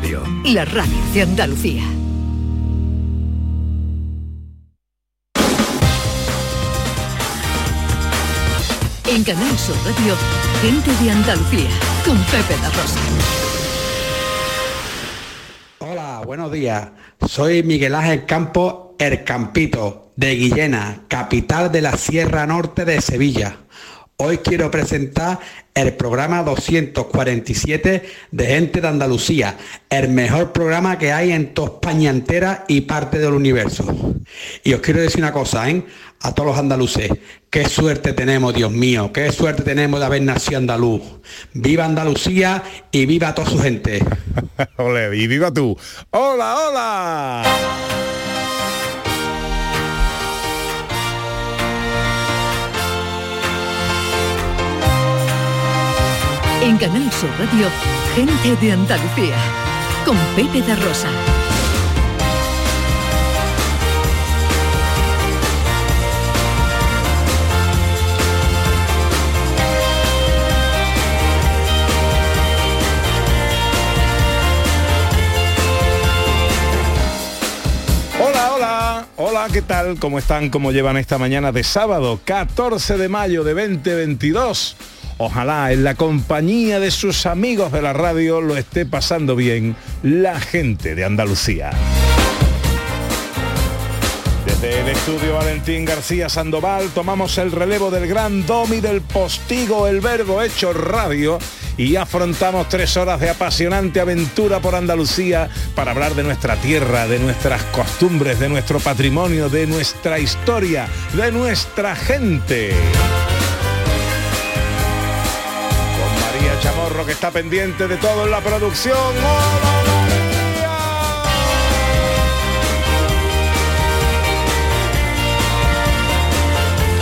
Radio, la radio de Andalucía. En Canal Sur Radio, gente de Andalucía, con Pepe da Rosa. Hola, buenos días. Soy Miguel Ángel Campos, El Campito, de Guillena, capital de la Sierra Norte de Sevilla. Hoy quiero presentar el programa 247 de Gente de Andalucía, el mejor programa que hay en toda España entera y parte del universo. Y os quiero decir una cosa, ¿eh? A todos los andaluces, qué suerte tenemos, Dios mío, qué suerte tenemos de haber nacido andaluz. Viva Andalucía y viva toda su gente. Ole, y viva tú. Hola, hola. En Canal Sur Radio, gente de Andalucía, con Pepe da Rosa. Hola, hola. Hola, ¿qué tal? ¿Cómo están? ¿Cómo llevan esta mañana de sábado, 14 de mayo de 2022? Ojalá en la compañía de sus amigos de la radio lo esté pasando bien la gente de Andalucía. Desde el estudio Valentín García Sandoval tomamos el relevo del gran domi del postigo El Verbo Hecho Radio y afrontamos tres horas de apasionante aventura por Andalucía para hablar de nuestra tierra, de nuestras costumbres, de nuestro patrimonio, de nuestra historia, de nuestra gente. Chamorro que está pendiente de todo en la producción. ¡Hola,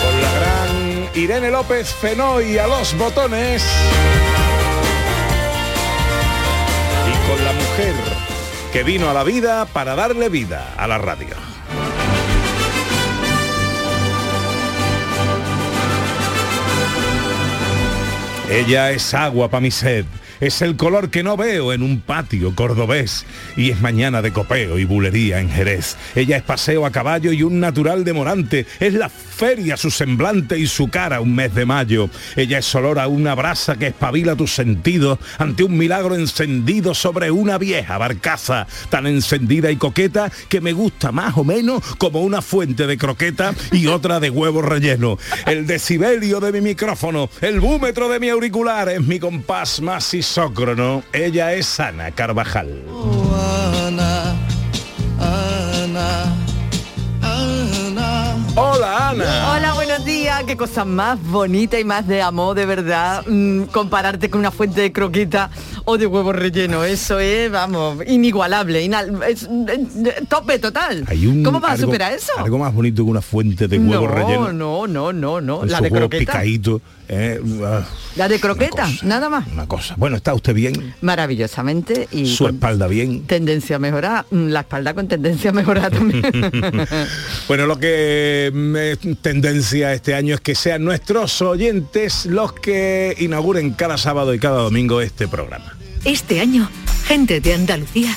con la gran Irene López Fenoy a los botones. Y con la mujer que vino a la vida para darle vida a la radio. Ella es agua para mi sed. Es el color que no veo en un patio cordobés y es mañana de copeo y bulería en Jerez. Ella es paseo a caballo y un natural de Morante. Es la feria su semblante y su cara un mes de mayo. Ella es olor a una brasa que espabila tus sentidos ante un milagro encendido sobre una vieja barcaza tan encendida y coqueta que me gusta más o menos como una fuente de croqueta y otra de huevo relleno. El decibelio de mi micrófono, el búmetro de mi auricular es mi compás más isócrono. Ella es Ana Carvajal. Hola Ana. Hola, buenos días. Qué cosa más bonita y más de amor, de verdad, mm, compararte con una fuente de croqueta o de huevo relleno. Eso es, vamos, inigualable. inal- es, eh, tope total. Hay un- ¿Cómo vas a superar eso? Algo más bonito que una fuente de huevo no, relleno. no, no, no, no. Esos La de croqueta. Eh, ah, La de croqueta, cosa. nada más. una cosa. Bueno, ¿está usted bien? Maravillosamente y Su espalda bien. tendencia a mejorar. Mm, La espalda con tendencia a mejorar también. Bueno, lo que mm, es tendencia este año es que sean nuestros oyentes los que inauguren cada sábado y cada domingo este programa. Este año, gente de Andalucía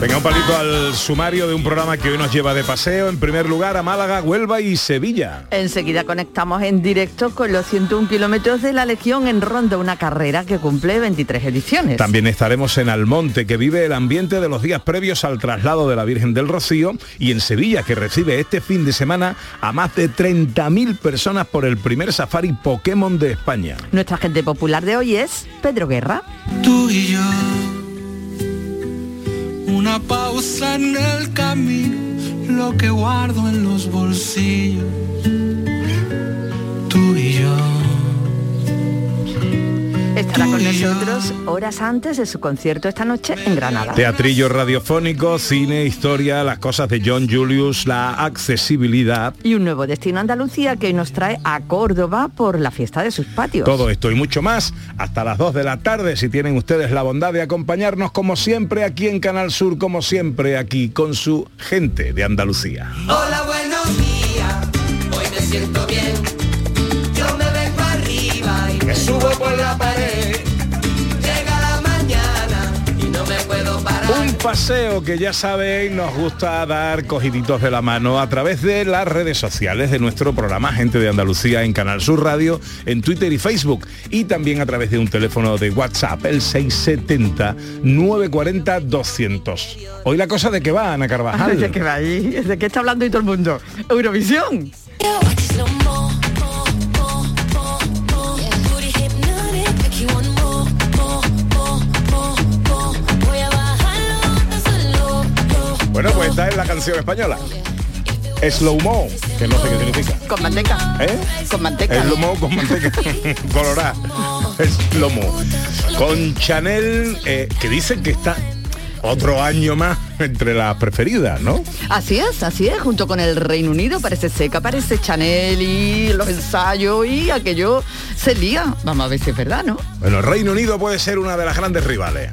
Venga, un palito al sumario de un programa que hoy nos lleva de paseo, en primer lugar a Málaga, Huelva y Sevilla. Enseguida conectamos en directo con los 101 kilómetros de la Legión en Ronda, una carrera que cumple 23 ediciones. También estaremos en Almonte, que vive el ambiente de los días previos al traslado de la Virgen del Rocío, y en Sevilla, que recibe este fin de semana a más de 30.000 personas por el primer safari Pokémon de España. Nuestra gente popular de hoy es Pedro Guerra. Tú y yo una pausa en el camino, lo que guardo en los bolsillos. Estará con nosotros horas antes de su concierto esta noche en Granada. Teatrillo radiofónico, cine, historia, las cosas de John Julius, la accesibilidad. Y un nuevo destino a Andalucía que hoy nos trae a Córdoba por la fiesta de sus patios. Todo esto y mucho más hasta las 2 de la tarde si tienen ustedes la bondad de acompañarnos como siempre aquí en Canal Sur, como siempre aquí con su gente de Andalucía. Hola, buenos días. Hoy me siento bien. Yo me vengo arriba y me subo por la pared. Paseo que ya sabéis nos gusta dar cogiditos de la mano a través de las redes sociales de nuestro programa Gente de Andalucía en Canal Sur Radio, en Twitter y Facebook y también a través de un teléfono de WhatsApp, el 670 940 200. Hoy la cosa de que va, Ana Carvajal. ¿De qué va ahí? ¿De qué está hablando hoy todo el mundo? Eurovisión. Bueno, pues esta es la canción española. Slow Mo, que no sé qué significa. Con manteca. ¿Eh? Con manteca. Slow Mo con manteca colorada. Slow Mo. Con Chanel, eh, que dicen que está otro año más entre las preferidas, ¿no? Así es, así es, junto con el Reino Unido parece seca, aparece Chanel y los ensayos y aquello se lía. Vamos a ver si es verdad, ¿no? Bueno, el Reino Unido puede ser una de las grandes rivales.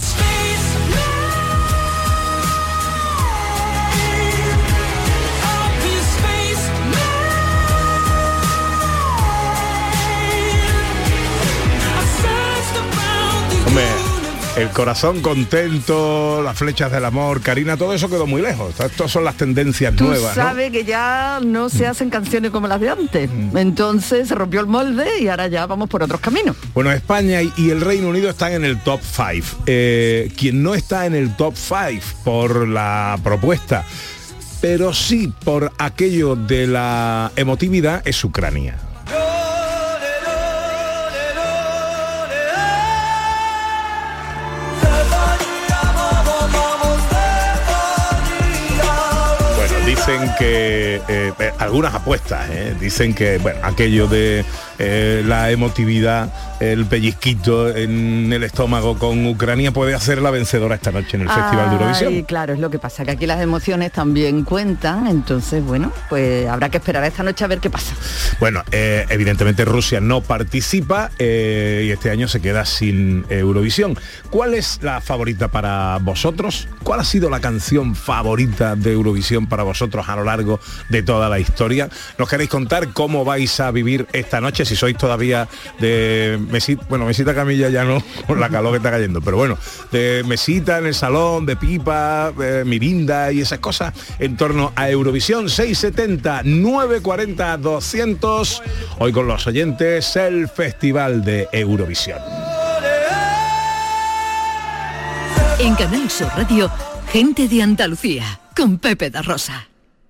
El corazón contento, las flechas del amor, Karina, todo eso quedó muy lejos. Estas son las tendencias Tú nuevas. ¿no? sabes que ya no se hacen canciones como las de antes. Entonces se rompió el molde y ahora ya vamos por otros caminos. Bueno, España y, y el Reino Unido están en el top 5. quien no está en el top 5 por la propuesta, pero sí por aquello de la emotividad es Ucrania. Dicen que eh, eh, algunas apuestas eh, dicen que bueno aquello de eh, la emotividad el pellizquito en el estómago con Ucrania puede hacer la vencedora esta noche en el Festival de Eurovisión claro, es lo que pasa, que aquí las emociones también cuentan, entonces bueno, pues habrá que esperar a esta noche a ver qué pasa. Bueno, eh, evidentemente Rusia no participa eh, y este año se queda sin Eurovisión. ¿Cuál es la favorita para vosotros? ¿Cuál ha sido la canción favorita de Eurovisión para vosotros a lo largo de toda la historia? ¿Nos queréis contar cómo vais a vivir esta noche? Si sois todavía de mesita, bueno, mesita camilla ya no, con la calor que está cayendo, pero bueno, de mesita en el salón, de pipa, mirinda y esas cosas en torno a Eurovisión 670 940 200 hoy con los oyentes el Festival de Eurovisión. En Canal Sur Radio, gente de Andalucía, con Pepe da Rosa.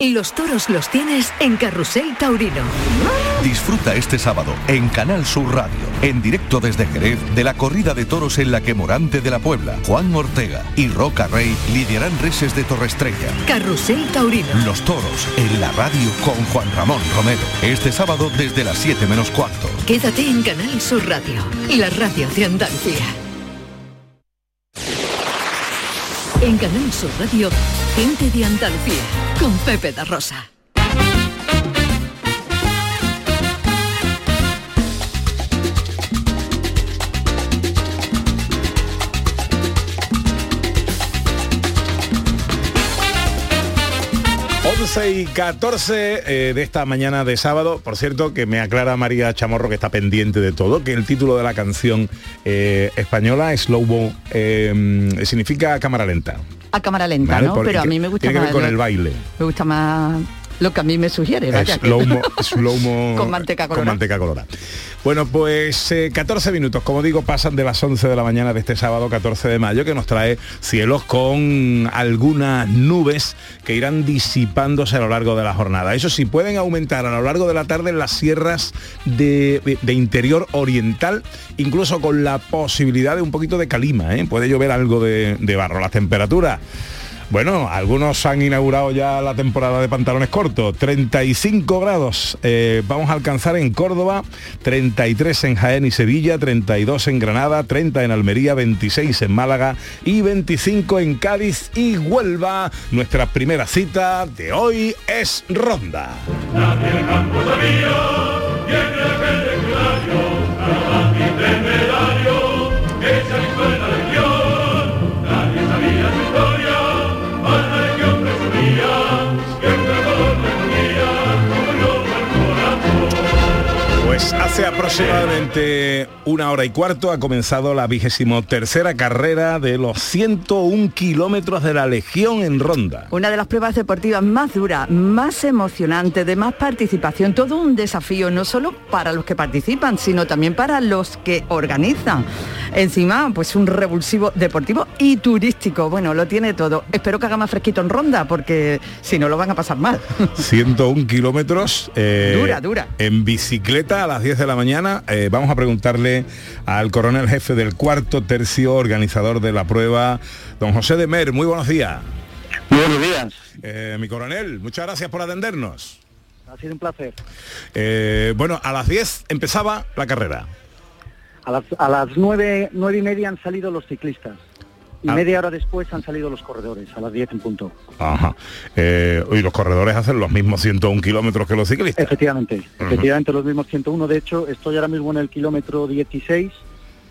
Y los toros los tienes en Carrusel Taurino. Disfruta este sábado en Canal Sur Radio, en directo desde Jerez, de la corrida de toros en la que Morante de la Puebla, Juan Ortega y Roca Rey lidiarán reses de Torrestrella. Carrusel Taurino. Los toros en la radio con Juan Ramón Romero. Este sábado desde las 7 menos cuarto. Quédate en Canal Sur Radio, la radio de Andalucía. En Canal Sur Radio, gente de Andalucía, con Pepe da Rosa. Y 14 eh, de esta mañana de sábado. Por cierto, que me aclara María Chamorro que está pendiente de todo, que el título de la canción eh, española, Slow Mo, eh, significa cámara lenta. A cámara lenta. ¿no? Pero a mí me gusta tiene que ver más con el baile. Me gusta más lo que a mí me sugiere. Vaya, que- Slow mo, slow mo- Con manteca con manteca colorada. Bueno, pues eh, 14 minutos, como digo, pasan de las 11 de la mañana de este sábado 14 de mayo, que nos trae cielos con algunas nubes que irán disipándose a lo largo de la jornada. Eso sí, pueden aumentar a lo largo de la tarde en las sierras de, de interior oriental, incluso con la posibilidad de un poquito de calima, ¿eh? puede llover algo de, de barro. Las temperaturas bueno, algunos han inaugurado ya la temporada de pantalones cortos. 35 grados eh, vamos a alcanzar en Córdoba, 33 en Jaén y Sevilla, 32 en Granada, 30 en Almería, 26 en Málaga y 25 en Cádiz y Huelva. Nuestra primera cita de hoy es Ronda. Pues hace aproximadamente una hora y cuarto ha comenzado la vigésimo tercera carrera de los 101 kilómetros de la Legión en Ronda. Una de las pruebas deportivas más duras, más emocionantes, de más participación, todo un desafío, no solo para los que participan, sino también para los que organizan. Encima, pues un revulsivo deportivo y turístico. Bueno, lo tiene todo. Espero que haga más fresquito en ronda, porque si no lo van a pasar mal. 101 kilómetros. eh, Dura, dura. En bicicleta las 10 de la mañana. Eh, vamos a preguntarle al coronel jefe del cuarto tercio, organizador de la prueba, don José de Mer. Muy buenos días. Muy buenos días. Eh, mi coronel, muchas gracias por atendernos. Ha sido un placer. Eh, bueno, a las 10 empezaba la carrera. A las, a las nueve, nueve y media han salido los ciclistas. Y Ah. media hora después han salido los corredores, a las 10 en punto. Ajá. Eh, y los corredores hacen los mismos 101 kilómetros que los ciclistas. Efectivamente, efectivamente los mismos 101. De hecho, estoy ahora mismo en el kilómetro 16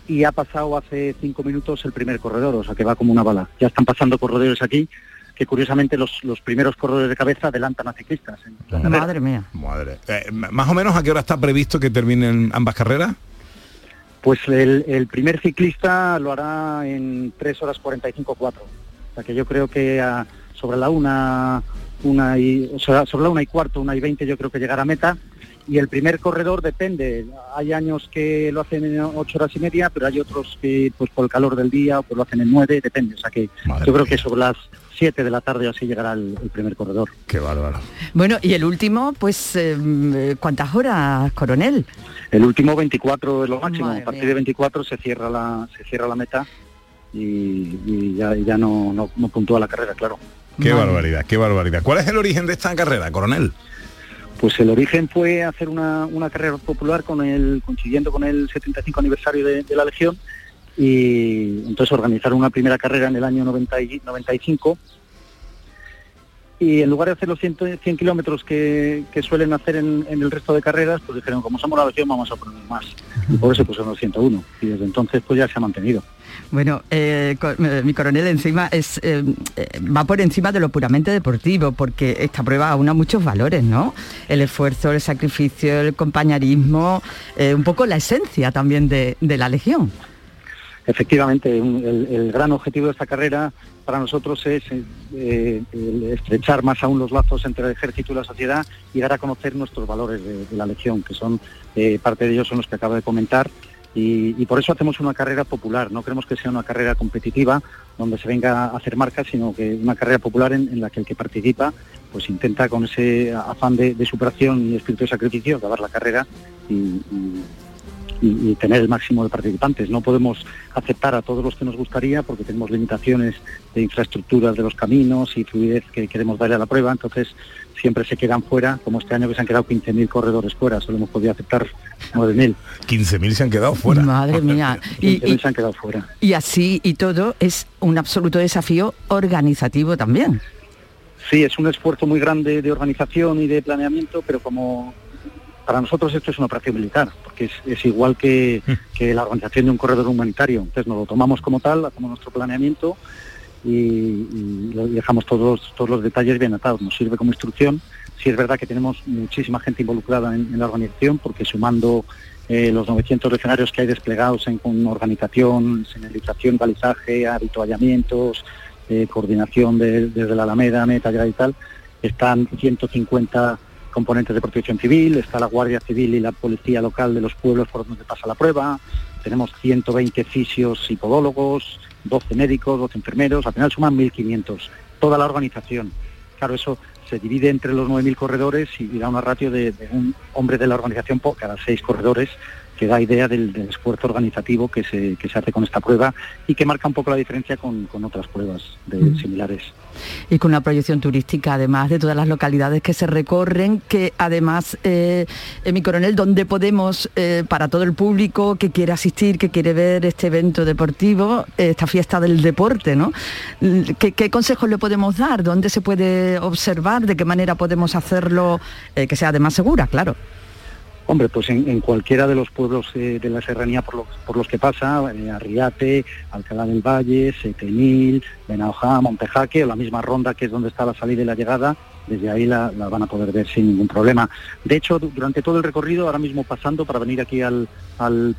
y ha pasado hace cinco minutos el primer corredor, o sea que va como una bala. Ya están pasando corredores aquí, que curiosamente los, los primeros corredores de cabeza adelantan a ciclistas. en- Madre mía. Madre. Eh, más o menos a qué hora está previsto que terminen ambas carreras? Pues el, el primer ciclista lo hará en 3 horas 45 4. O sea que yo creo que a- sobre la una, una y, o sobre la una y cuarto, una y 20 yo creo que llegará a meta. Y el primer corredor depende. Hay años que lo hacen en 8 horas y media, pero hay otros que pues por el calor del día pues lo hacen en 9, depende. O sea que yo creo que sobre las 7 de la tarde así llegará el, el primer corredor. Qué bárbaro. Bueno, y el último, pues, eh, ¿cuántas horas, coronel? El último 24 es lo máximo. Madre a partir mía. de 24 se cierra la, se cierra la meta y, y ya, ya no, no, no puntúa la carrera, claro. Qué barbaridad, qué barbaridad. ¿Cuál es el origen de esta carrera, coronel? Pues el origen fue hacer una, una carrera popular con el, coincidiendo con el 75 aniversario de, de la Legión y entonces organizaron una primera carrera en el año 90 y- 95 y en lugar de hacer los 100, 100 kilómetros que, suelen hacer en, el resto de carreras, pues dijeron, como somos la Legión vamos a poner más. Y por eso pusieron los 101 y desde entonces pues ya se ha mantenido. Bueno, eh, eh, mi coronel encima es eh, va por encima de lo puramente deportivo, porque esta prueba aúna muchos valores, ¿no? El esfuerzo, el sacrificio, el compañerismo, un poco la esencia también de la legión. Efectivamente, el, gran objetivo de esta carrera para nosotros es eh, estrechar más aún los lazos entre el ejército y la sociedad y dar a conocer nuestros valores de, la Legión, que son, eh, parte de ellos son los que acabo de comentar, Y, por eso hacemos una carrera popular, no queremos que sea una carrera competitiva donde se venga a hacer marcas, sino que una carrera popular en, la que el que participa pues intenta con ese afán de, superación y espíritu de sacrificio acabar la carrera y- y- y tener el máximo de participantes. No podemos aceptar a todos los que nos gustaría porque tenemos limitaciones de infraestructuras de los caminos y fluidez que queremos darle a la prueba, entonces siempre se quedan fuera, como este año que se han quedado 15.000 corredores fuera, solo hemos podido aceptar 9.000. 15.000 se han quedado fuera. Madre mía. Y, 15.000 y- se han quedado fuera. y así y todo es un absoluto desafío organizativo también. Sí, es un esfuerzo muy grande de organización y de planeamiento, pero como para nosotros esto es una operación militar, porque es, es igual que, que la organización de un corredor humanitario. Entonces nos lo tomamos como tal, hacemos nuestro planeamiento y, y lo- y dejamos todos, todos los detalles bien atados. Nos sirve como instrucción. Sí es verdad que tenemos muchísima gente involucrada en, en la organización, porque sumando eh, los 900 escenarios que hay desplegados en organización, señalización, balizaje, habituallamientos, eh, coordinación de- desde la Alameda, Meta y tal, están 150 componentes de protección civil, está la Guardia Civil y la Policía Local de los pueblos por donde pasa la prueba, tenemos 120 fisios y podólogos, 12 médicos, 12 enfermeros, al final suman 1.500, toda la organización. Claro, eso se divide entre los 9.000 corredores y, da una ratio de, de un hombre de la organización por cada seis corredores, que da idea del, del esfuerzo organizativo que se, que se hace con esta prueba y que marca un poco la diferencia con, con otras pruebas de, Mm. similares. y con una proyección turística además de todas las localidades que se recorren que además eh, eh, mi coronel donde podemos eh, para todo el público que quiere asistir que quiere ver este evento deportivo esta fiesta del deporte no ¿Qué, qué consejos le podemos dar dónde se puede observar de qué manera podemos hacerlo que sea además segura claro Hombre, pues en, cualquiera de los pueblos eh, de la serranía por los, que pasa, eh, Arriate, Alcalá del Valle, Setenil, Benahojá, Montejaque, o la misma ronda que es donde está la salida y la llegada, desde ahí la, van a poder ver sin ningún problema. De hecho, du- durante todo el recorrido, ahora mismo pasando para venir aquí al,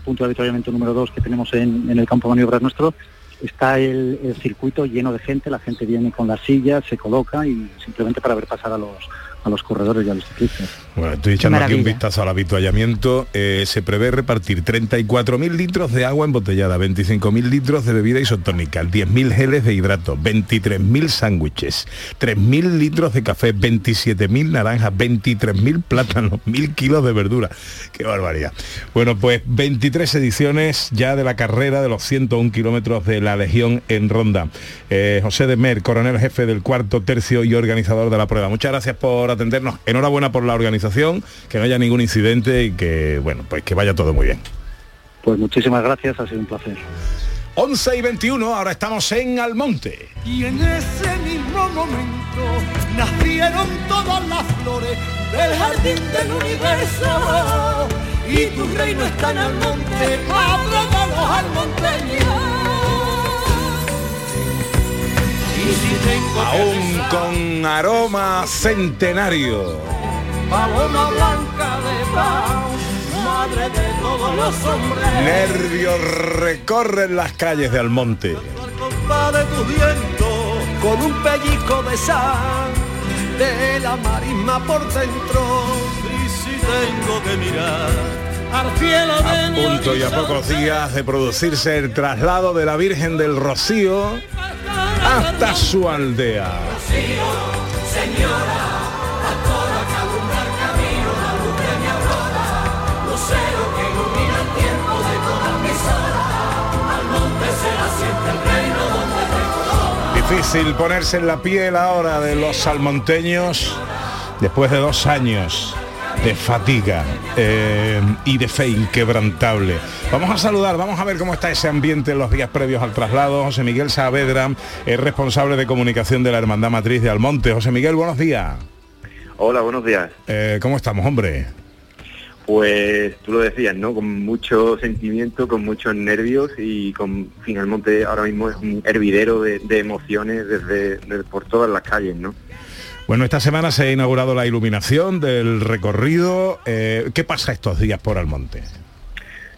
punto de avituallamiento número 2 que tenemos en, en el campo de maniobras nuestro, está el, el circuito lleno de gente, la gente viene con las sillas, se coloca y simplemente para ver pasar a los, a los corredores y a los ciclistas. Bueno, estoy echando aquí un vistazo al habituallamiento. Eh, se prevé repartir 34.000 litros de agua embotellada, 25.000 litros de bebida isotónica, 10.000 geles de hidrato, 23.000 sándwiches, 3.000 litros de café, 27.000 naranjas, 23.000 plátanos, 1.000 kilos de verdura. Qué barbaridad. Bueno, pues 23 ediciones ya de la carrera de los 101 kilómetros de la Legión en Ronda. Eh, José de Mer, coronel jefe del cuarto tercio y organizador de la prueba. Muchas gracias por atendernos. Enhorabuena por la organización, que no haya ningún incidente y que, bueno, pues que vaya todo muy bien. Pues muchísimas gracias, ha sido un placer. 11 y 21, ahora estamos en Almonte. Y en ese mismo momento nacieron todas las flores del jardín del universo. Y tu reino está en el monte, padre de los almonteños. Aún con aroma centenario. paloma blanca de paz, madre de todos los hombres. Nervios recorren las calles de Almonte. compa de tu viento con un pellizco de sal de la marisma por dentro y si tengo que mirar A punto y a pocos días de producirse el traslado de la Virgen del Rocío hasta su aldea. Difícil ponerse en la piel ahora de los salmonteños después de dos años de fatiga eh, y de fe inquebrantable. Vamos a saludar, vamos a ver cómo está ese ambiente en los días previos al traslado. José Miguel Saavedra es responsable de comunicación de la Hermandad Matriz de Almonte. José Miguel, buenos días. Hola, buenos días. Eh, ¿Cómo estamos, hombre? Pues tú lo decías, ¿no? Con mucho sentimiento, con muchos nervios y con finalmente ahora mismo es un hervidero de, de emociones desde, de- por todas las calles, ¿no? Bueno, esta semana se ha inaugurado la iluminación del recorrido. Eh, ¿Qué pasa estos días por Almonte?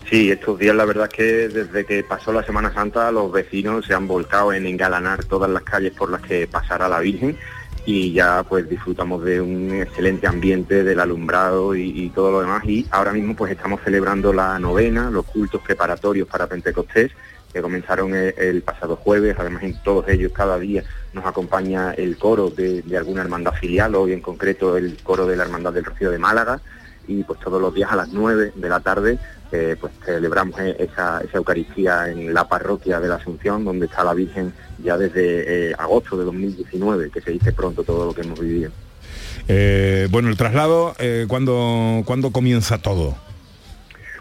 Sí, estos días la verdad es que desde que pasó la Semana Santa los vecinos se han volcado en engalanar todas las calles por las que pasará la Virgen y ya pues disfrutamos de un excelente ambiente del alumbrado y, y todo lo demás y ahora mismo pues estamos celebrando la novena, los cultos preparatorios para Pentecostés que comenzaron el, pasado jueves, además en todos ellos cada día nos acompaña el coro de, alguna hermandad filial, hoy en concreto el coro de la Hermandad del Rocío de Málaga y pues todos los días a las 9 de la tarde eh, pues celebramos eh, esa, Eucaristía en la parroquia de la Asunción, donde está la Virgen ya desde eh, agosto de 2019, que se dice pronto todo lo que hemos vivido. Eh, bueno, el traslado, ¿cuándo, ¿cuándo comienza todo?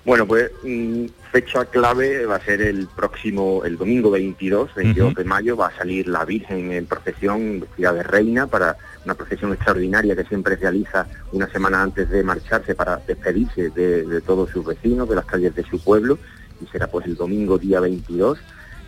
Bueno, pues mm, fecha clave va a ser el próximo, el domingo 22, 22 de mayo, va a salir la Virgen en procesión vestida de reina para una procesión extraordinaria que siempre realiza una semana antes de marcharse para despedirse de, de todos sus vecinos, de las calles de su pueblo, y será pues el domingo día 22.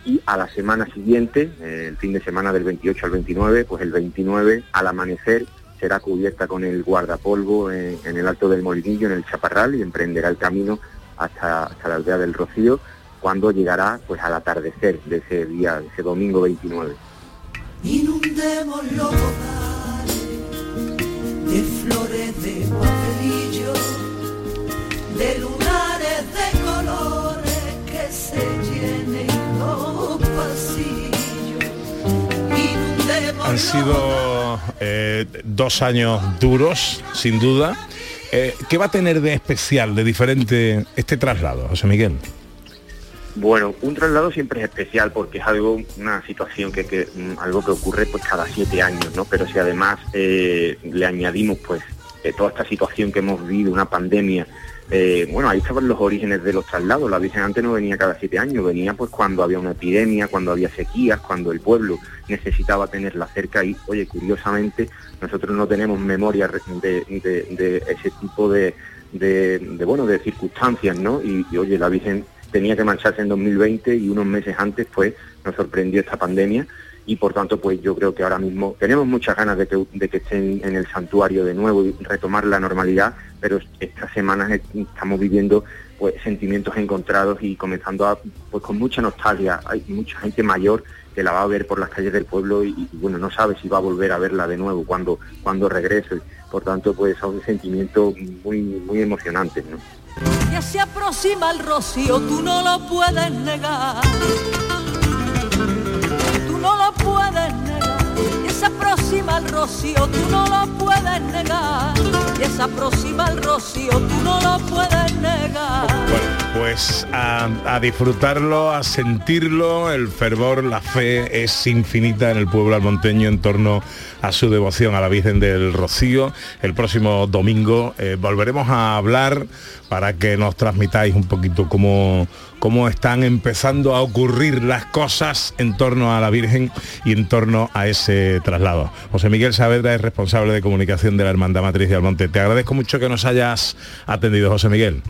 Y a la semana siguiente, eh, el fin de semana del 28 al 29, pues el 29 al amanecer será cubierta con el guardapolvo en, en el Alto del Molinillo, en el Chaparral, y emprenderá el camino hasta, hasta la aldea del Rocío, cuando llegará pues al atardecer de ese día, de ese domingo 29. Inundemos los bozales de flores de papelillo, de lunares de colores que se llenen los pasillos. Inundemos Han sido eh, dos años duros, sin duda. Eh, ¿Qué va a tener de especial, de diferente este traslado, José Miguel? Bueno, un traslado siempre es especial porque es algo, una situación que, mm, algo que ocurre pues cada siete años, ¿no? Pero si además eh, le añadimos pues eh, toda esta situación que hemos vivido, una pandemia, eh, bueno, ahí estaban los orígenes de los traslados. La Virgen antes no venía cada siete años, venía pues cuando había una epidemia, cuando había sequías, cuando el pueblo necesitaba tenerla cerca y, oye, curiosamente, nosotros no tenemos memoria de, ese tipo de, bueno, de circunstancias, ¿no? Y, y, oye, la Virgen tenía que marcharse en 2020 y unos meses antes pues nos sorprendió esta pandemia y por tanto pues yo creo que ahora mismo tenemos muchas ganas de que, de que estén en el santuario de nuevo y retomar la normalidad, pero estas semanas est- estamos viviendo pues sentimientos encontrados y comenzando a pues con mucha nostalgia, hay mucha gente mayor que la va a ver por las calles del pueblo y, bueno, no sabe si va a volver a verla de nuevo cuando, cuando regrese. Por tanto, pues son sentimientos muy, muy emocionantes, ¿no? Se aproxima el rocío, tú no lo puedes negar. No lo puedes negar. Ya se aproxima el rocío, tú no lo puedes negar. Ya se aproxima el rocío, tú no lo puedes negar. Pues a, a disfrutarlo, a sentirlo, el fervor, la fe es infinita en el pueblo almonteño en torno a su devoción a la Virgen del Rocío. El próximo domingo eh, volveremos a hablar para que nos transmitáis un poquito cómo, cómo están empezando a ocurrir las cosas en torno a la Virgen y en torno a ese traslado. José Miguel Saavedra es responsable de comunicación de la Hermandad Matriz de Almonte. Te agradezco mucho que nos hayas atendido, José Miguel.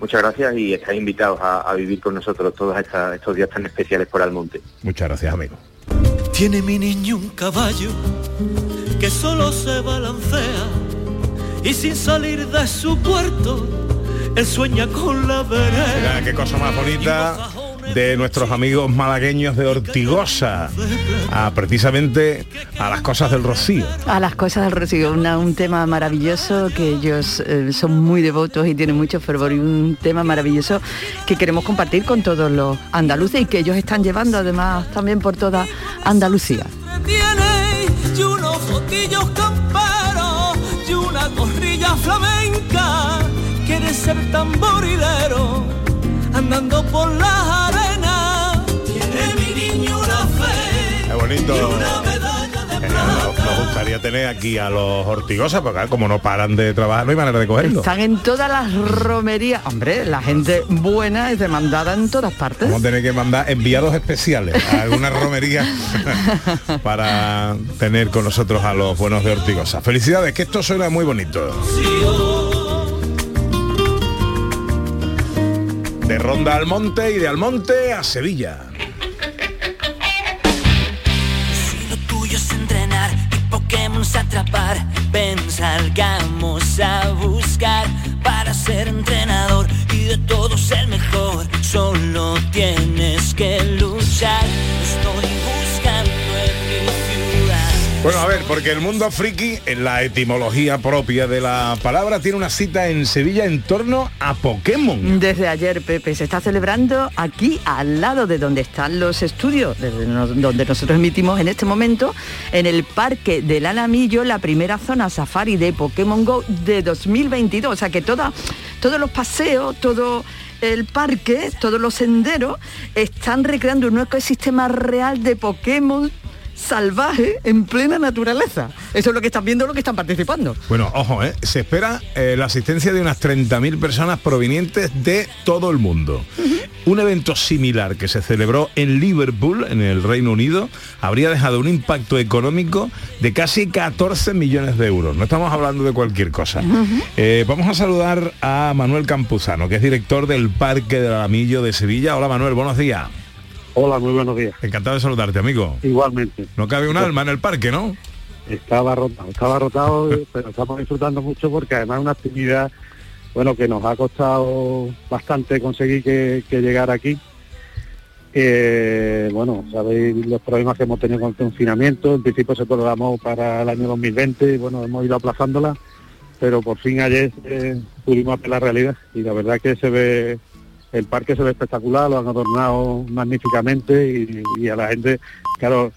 Muchas gracias y estáis invitados a, a vivir con nosotros todos esta- estos días tan especiales por Almonte. Muchas gracias, amigo. Tiene mi niño un caballo que solo se balancea y sin salir de su puerto, él sueña con la vereda. Mira, qué cosa más bonita de nuestros amigos malagueños de Ortigosa, a, precisamente a las cosas del Rocío. A las cosas del rocío, una- un tema maravilloso que ellos eh, son muy devotos y tienen mucho fervor y un tema maravilloso que queremos compartir con todos los andaluces y que ellos están llevando además también por toda Andalucía. Y una gorrilla flamenca. Quiere ser tamborilero andando por las arenas. Tiene mi niño una fe Qué bonito. Nos, nos gustaría tener aquí a los Ortigosa, porque como no paran de trabajar, no hay manera de cogerlo. Están en todas las romerías. Hombre, la gente buena es demandada en todas partes. Vamos a tener que mandar enviados especiales a alguna romería para tener con nosotros a los buenos de Ortigosa. Felicidades, que esto suena muy bonito. De Ronda al Monte y de Almonte a Sevilla. Pokémon atrapar, ven salgamos a buscar para ser entrenador y de todos el mejor. Solo tienes que luchar. Bueno, a ver, porque el mundo friki, en la etimología propia de la palabra, tiene una cita en Sevilla en torno a Pokémon. Desde ayer, Pepe, se está celebrando aquí al lado de donde están los estudios, desde donde nosotros emitimos en este momento, en el Parque del Alamillo, la primera zona safari de Pokémon Go de 2022. O sea que toda, todos los paseos, todo el parque, todos los senderos, están recreando un ecosistema real de Pokémon salvaje en plena naturaleza. Eso es lo que están viendo, lo que están participando. Bueno, ojo, ¿eh? se espera eh, la asistencia de unas 30.000 personas provenientes de todo el mundo. Un evento similar que se celebró en Liverpool, en el Reino Unido, habría dejado un impacto económico de casi 14 millones de euros. No estamos hablando de cualquier cosa. Eh, vamos a saludar a Manuel Campuzano, que es director del Parque del Alamillo de Sevilla. Hola Manuel, buenos días. Hola, muy buenos días. Encantado de saludarte, amigo. Igualmente. No cabe un alma en el parque, ¿no? Estaba rotado, estaba rotado, pero estamos disfrutando mucho porque además es una actividad, bueno, que nos ha costado bastante conseguir que, que llegar aquí. Eh, bueno, sabéis los problemas que hemos tenido con el confinamiento, en principio se programó para el año 2020 y bueno, hemos ido aplazándola, pero por fin ayer eh, pudimos hacer la realidad y la verdad que se ve, el parque se ve espectacular, lo han adornado magníficamente y, y a la gente, claro,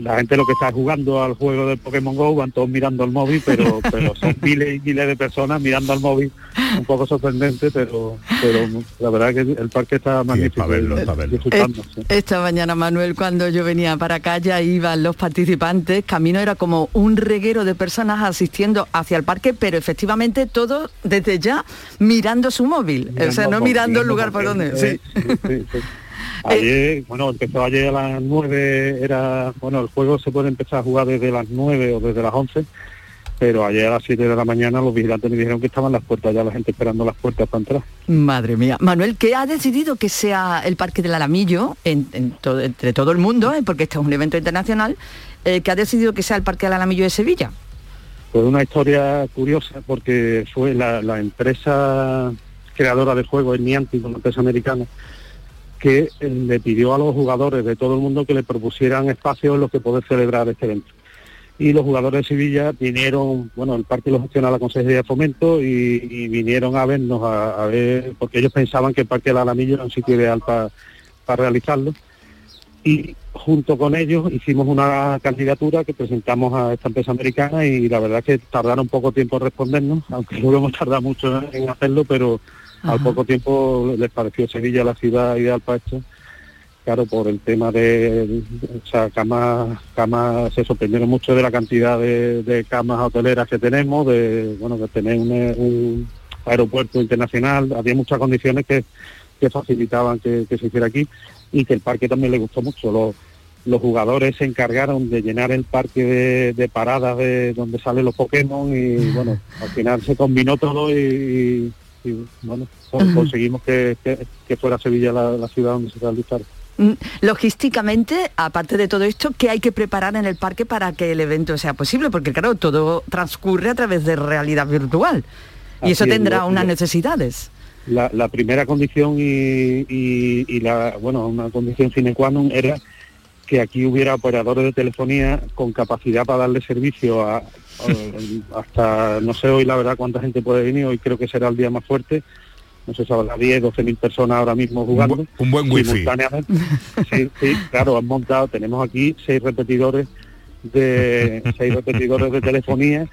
la gente lo que está jugando al juego del Pokémon GO van todos mirando el móvil, pero pero son miles y miles de personas mirando al móvil, un poco sorprendente, pero pero la verdad que el parque está magnífico. y disfrutando, sí. Esta mañana, Manuel, cuando yo venía para acá, ya iban los participantes. Camino era como un reguero de personas asistiendo hacia el parque, pero efectivamente todos desde ya mirando su móvil. o sea, no mirando el lugar por donde. sí, sí, sí. Ayer, bueno, empezó ayer a las 9, era, bueno, el juego se puede empezar a jugar desde las 9 o desde las 11, pero ayer a las 7 de la mañana los vigilantes me dijeron que estaban las puertas, ya la gente esperando las puertas para entrar. Madre mía. Manuel, ¿qué ha decidido que sea el Parque del Alamillo en, en entre todo el mundo, eh, porque este es un evento internacional, eh, que ha decidido que sea el Parque del Alamillo de Sevilla? Pues una historia curiosa porque fue la, la empresa creadora del juego, es Niantic, una empresa americana, que eh, le pidió a los jugadores de todo el mundo que le propusieran espacios en los que poder celebrar este evento. Y los jugadores de Sevilla vinieron, bueno, el parque lo gestiona la Consejería de Fomento y, vinieron a vernos, a, a ver, porque ellos pensaban que el Parque del Alamillo era un sitio ideal para realizarlo y junto con ellos hicimos una candidatura que presentamos a esta empresa americana y la verdad que tardaron poco tiempo en respondernos, aunque luego hemos tardado mucho en hacerlo, pero al poco tiempo les pareció Sevilla la ciudad ideal para esto. Claro, por el tema de, o sea, camas, camas, se sorprendieron mucho de la cantidad de, de camas hoteleras que tenemos, de, bueno, de tener un, un aeropuerto internacional, había muchas condiciones que, que facilitaban que, que se hiciera aquí y que el parque también le gustó mucho. Los, los jugadores se encargaron de llenar el parque de, de paradas de donde salen los Pokémon y bueno, al final se combinó todo y, y- bueno, con- conseguimos que, que- que fuera Sevilla la, la ciudad donde se realizara. Mm, Logísticamente, aparte de todo esto, ¿qué hay que preparar en el parque para que el evento sea posible? Porque claro, todo transcurre a través de realidad virtual. Y Así eso es, tendrá lo- unas necesidades. La, la primera condición y, y- y la bueno una condición sine qua non era que aquí hubiera operadores de telefonía con capacidad para darle servicio a, a- hasta no sé hoy la verdad cuánta gente puede venir hoy creo que será el día más fuerte no sé si habrá 10 12 mil personas ahora mismo jugando un buen wifi. simultáneamente sí, sí, claro han montado tenemos aquí seis repetidores de seis repetidores de telefonía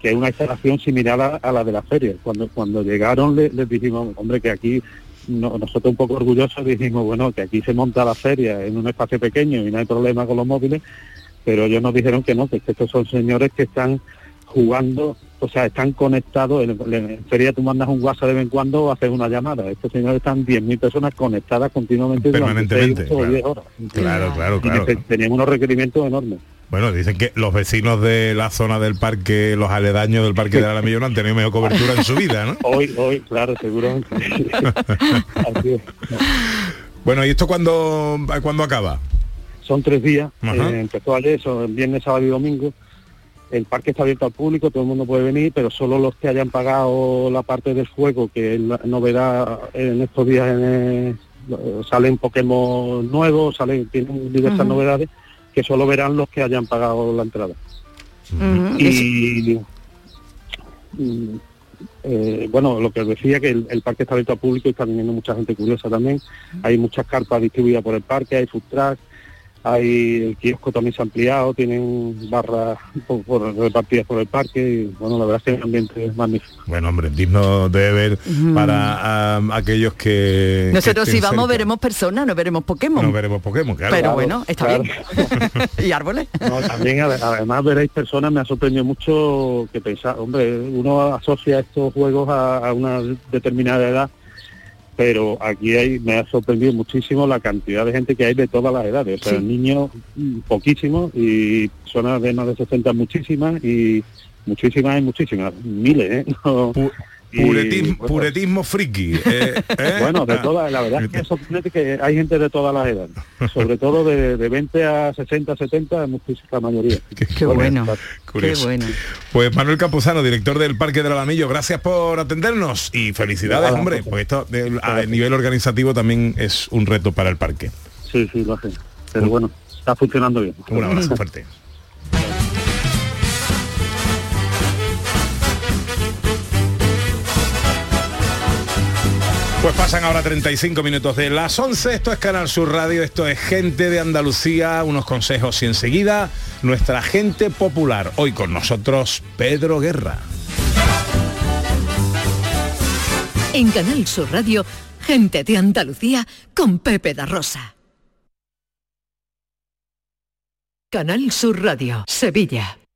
que es una instalación similar a, a la de la feria. Cuando cuando llegaron le- les, dijimos, hombre, que aquí no- nosotros un poco orgullosos dijimos, bueno, que aquí se monta la feria en un espacio pequeño y no hay problema con los móviles, pero ellos nos dijeron que no, que estos son señores que están jugando, o sea, están conectados, en, en feria tú mandas un WhatsApp de vez en cuando o haces una llamada, estos señores están 10.000 personas conectadas continuamente durante o claro. 10 horas. Claro, claro, Y claro. te- tenían unos requerimientos enormes. Bueno, dicen que los vecinos de la zona del parque, los aledaños del parque de Alamillo no han tenido mejor cobertura en su vida, ¿no? Hoy, hoy, claro, seguramente. Así es. Bueno, ¿y esto cuándo, cuándo acaba? Son tres días, eh, empezó ayer, son viernes, sábado y domingo. El parque está abierto al público, todo el mundo puede venir, pero solo los que hayan pagado la parte del juego, que es la novedad en estos días, en, eh, salen Pokémon nuevos, salen, tienen diversas novedades, que solo verán los que hayan pagado la entrada. Y, y, eh, bueno, lo que os decía, que el, el parque está abierto al público y está viniendo mucha gente curiosa también. Hay muchas carpas distribuidas por el parque, hay food trucks, hay el kiosco también se ha ampliado, tienen barras por, por- repartidas por el parque y bueno, la verdad es que el ambiente es magnífico. Bueno, hombre, digno de ver para aquellos que... que Nosotros si vamos cerca. veremos personas, no veremos Pokémon. No veremos Pokémon, claro. Pero Claro, bueno, está claro. bien. y árboles. No, también ade- además veréis personas, me ha sorprendido mucho que pensar, hombre, uno asocia estos juegos a, a una determinada edad, pero aquí hay, me ha sorprendido muchísimo la cantidad de gente que hay de todas las edades, o sea, Sí. niños mm, poquísimos y personas de más de 60 muchísimas y muchísimas y muchísimas, miles, ¿eh? No- Puretismo, bueno, puretismo friki. eh, ¿eh? bueno, de Ah. todas, la verdad es que es sorprendente que hay gente de todas las edades, sobre todo de, de 20 a 60, 70, muchísima mayoría. Qué bueno. Qué bueno. Pues Manuel Campuzano, director del Parque del Alamillo, gracias por atendernos y felicidades, hombre, pues, porque esto de- a nivel organizativo también es un reto para el parque. Sí, sí, lo hace. Pero bueno, está funcionando bien. Un abrazo fuerte. Pues pasan ahora 35 minutos de las 11, esto es Canal Sur Radio, esto es Gente de Andalucía, unos consejos y enseguida nuestra gente popular. Hoy con nosotros Pedro Guerra. En Canal Sur Radio, gente de Andalucía con Pepe da Rosa. Canal Sur Radio, Sevilla.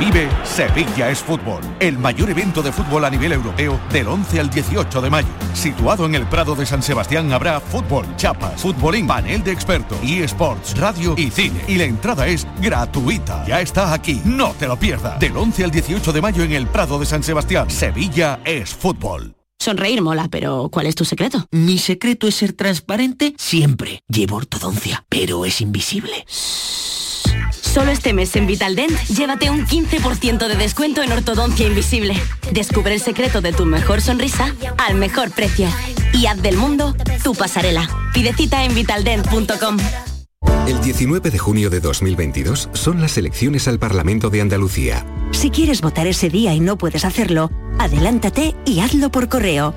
Vive Sevilla es Fútbol, el mayor evento de fútbol a nivel europeo del 11 al 18 de mayo. Situado en el Prado de San Sebastián habrá fútbol, chapas, futbolín, panel de expertos, eSports, radio y cine. Y la entrada es gratuita. Ya está aquí, no te lo pierdas. Del 11 al 18 de mayo en el Prado de San Sebastián, Sevilla es Fútbol. Sonreír mola, pero ¿cuál es tu secreto? Mi secreto es ser transparente siempre. Llevo ortodoncia, pero es invisible. Solo este mes en Vitaldent, llévate un 15% de descuento en ortodoncia invisible. Descubre el secreto de tu mejor sonrisa al mejor precio. Y haz del mundo tu pasarela. Pide cita en vitaldent.com. El 19 de junio de 2022 son las elecciones al Parlamento de Andalucía. Si quieres votar ese día y no puedes hacerlo, adelántate y hazlo por correo.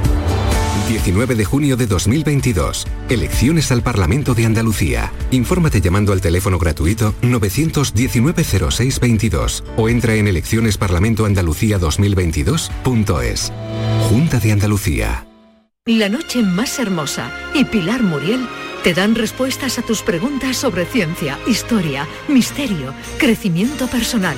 19 de junio de 2022. Elecciones al Parlamento de Andalucía. Infórmate llamando al teléfono gratuito 919-0622 o entra en eleccionesparlamentoandalucía2022.es. Junta de Andalucía. La noche más hermosa y Pilar Muriel te dan respuestas a tus preguntas sobre ciencia, historia, misterio, crecimiento personal,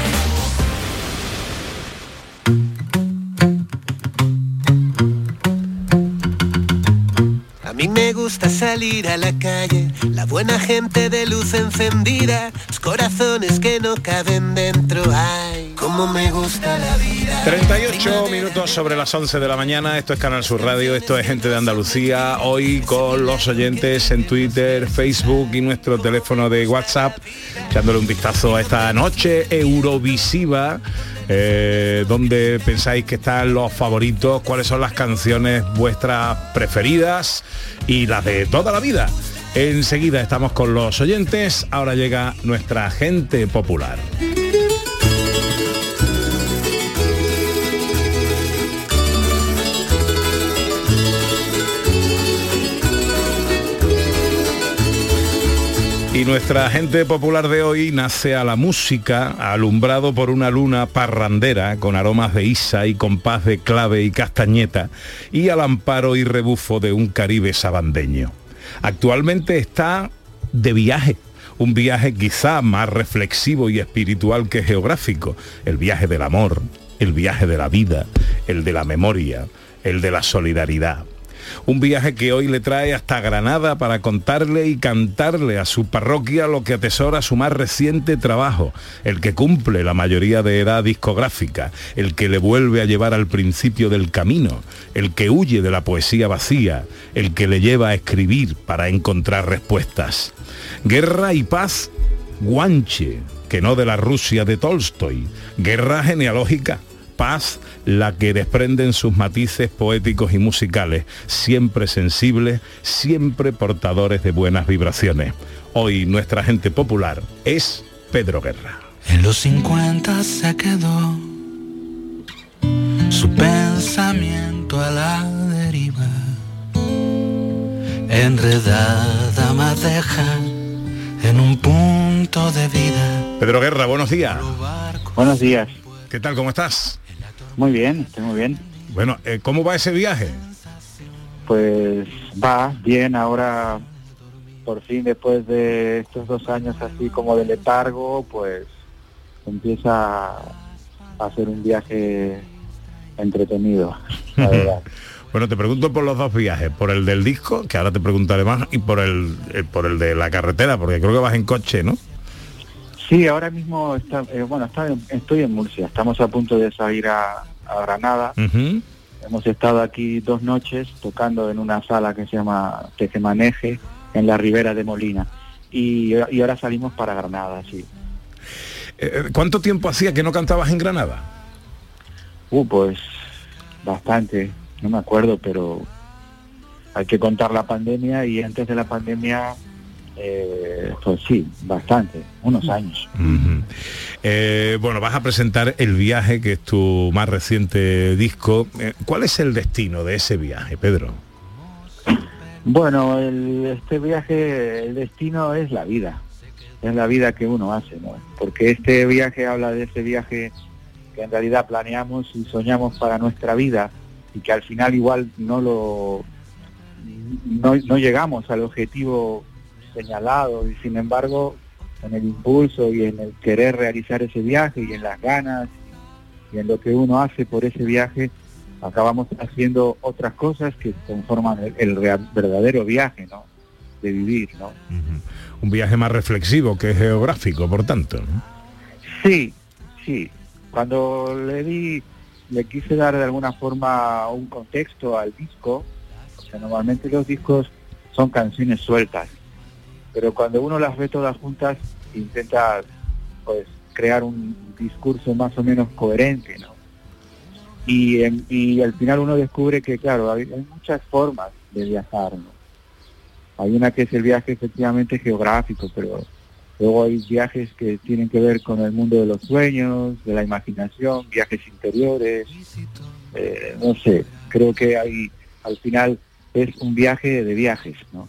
Gusta salir a la calle, la buena gente de luz encendida, los corazones que no caben dentro. Ay, como me gusta la vida. 38 minutos sobre las 11 de la mañana, esto es Canal Sur Radio, esto es Gente de Andalucía, hoy con los oyentes en Twitter, Facebook y nuestro teléfono de WhatsApp, echándole un vistazo a esta noche eurovisiva. eh, ¿Dónde pensáis que están los favoritos? ¿Cuáles son las canciones vuestras preferidas? Y las de toda la vida. Enseguida estamos con los oyentes, ahora llega nuestra gente popular. Y nuestra gente popular de hoy nace a la música, alumbrado por una luna parrandera con aromas de isa y compás de clave y castañeta, y al amparo y rebufo de un Caribe sabandeño. Actualmente está de viaje, un viaje quizá más reflexivo y espiritual que geográfico, el viaje del amor, el viaje de la vida, el de la memoria, el de la solidaridad. Un viaje que hoy le trae hasta Granada para contarle y cantarle a su parroquia lo que atesora su más reciente trabajo, el que cumple la mayoría de edad discográfica, el que le vuelve a llevar al principio del camino, el que huye de la poesía vacía, el que le lleva a escribir para encontrar respuestas. Guerra y paz, guanche, que no de la Rusia de Tolstoy. Guerra genealógica, paz la que desprenden sus matices poéticos y musicales, siempre sensibles, siempre portadores de buenas vibraciones. Hoy nuestra gente popular es Pedro Guerra. En los 50 se quedó su pensamiento a la deriva, enredada madeja en un punto de vida. Pedro Guerra, buenos días. Buenos días. ¿Qué tal? ¿Cómo estás? Muy bien, estoy muy bien. Bueno, eh, ¿cómo va ese viaje? Pues va bien ahora, por fin después de estos dos años así como de letargo, pues empieza a hacer un viaje entretenido, la verdad. Bueno, te pregunto por los dos viajes, por el del disco, que ahora te preguntaré más, y por el, eh, por el de la carretera, porque creo que vas en coche, ¿no? Sí, ahora mismo está, eh, bueno, está en- estoy en Murcia, estamos a punto de salir a, a Granada. Hemos estado aquí dos noches tocando en una sala que se llama Tejemaneje, en la ribera de Molina. Y, y ahora salimos para Granada, sí. Eh, ¿Cuánto tiempo hacía que no cantabas en Granada? Uh, pues bastante, no me acuerdo, pero hay que contar la pandemia y antes de la pandemia, eh, pues sí, bastante, unos años. Ujú. Eh, bueno, vas a presentar El Viaje, que es tu más reciente disco. Eh, ¿Cuál es el destino de ese viaje, Pedro? Bueno, el- este viaje, el destino es la vida, es la vida que uno hace, ¿no? Porque este viaje habla de ese viaje que en realidad planeamos y soñamos para nuestra vida y que al final igual no lo no, no llegamos al objetivo señalado y sin embargo en el impulso y en el querer realizar ese viaje y en las ganas y en lo que uno hace por ese viaje acabamos haciendo otras cosas que conforman el, el real- verdadero viaje, ¿no? De vivir, ¿no? Un viaje más reflexivo que geográfico, por tanto. ¿no? Sí, sí. Cuando le di, le quise dar de alguna forma un contexto al disco, normalmente los discos son canciones sueltas, pero cuando uno las ve todas juntas, intenta pues crear un discurso más o menos coherente, ¿no? Y, en- y al final uno descubre que, claro, hay, muchas formas de viajar, ¿no? Hay una que es el viaje efectivamente geográfico, pero luego hay viajes que tienen que ver con el mundo de los sueños, de la imaginación, viajes interiores, eh, no sé, creo que hay, al final es un viaje de viajes, ¿no?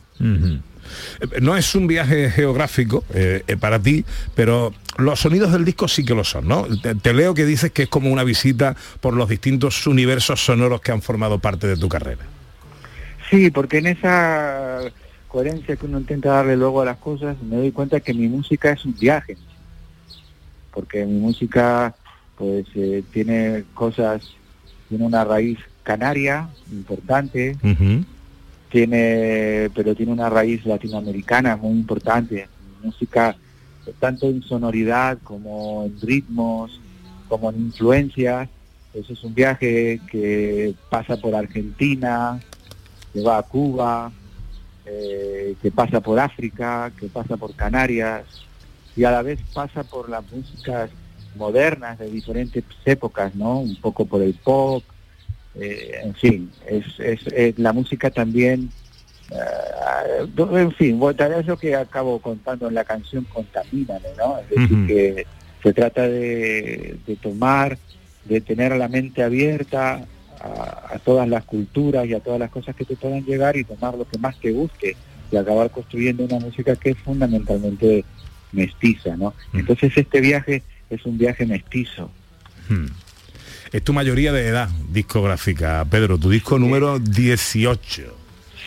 No es un viaje geográfico eh, eh, para ti, pero los sonidos del disco sí que lo son, ¿no? Te, te leo que dices que es como una visita por los distintos universos sonoros que han formado parte de tu carrera. Sí, porque en esa coherencia que uno intenta darle luego a las cosas, me doy cuenta que mi música es un viaje. Porque mi música pues eh, tiene cosas, tiene una raíz canaria importante, tiene pero tiene una raíz latinoamericana muy importante. Música tanto en sonoridad como en ritmos, como en influencias. Eso es un viaje que pasa por Argentina, que va a Cuba, eh, que pasa por África, que pasa por Canarias y a la vez pasa por las músicas modernas de diferentes épocas, ¿no? Un poco por el pop, eh, en fin, es, es, es la música también, eh, en fin, bueno, tal lo que acabo contando en la canción Contamíname, ¿no? Es decir, que se trata de, de tomar, de tener la mente abierta a, a todas las culturas y a todas las cosas que te puedan llegar y tomar lo que más te guste y acabar construyendo una música que es fundamentalmente mestiza, ¿no? Entonces este viaje es un viaje mestizo. Es tu mayoría de edad discográfica, Pedro, tu disco número 18.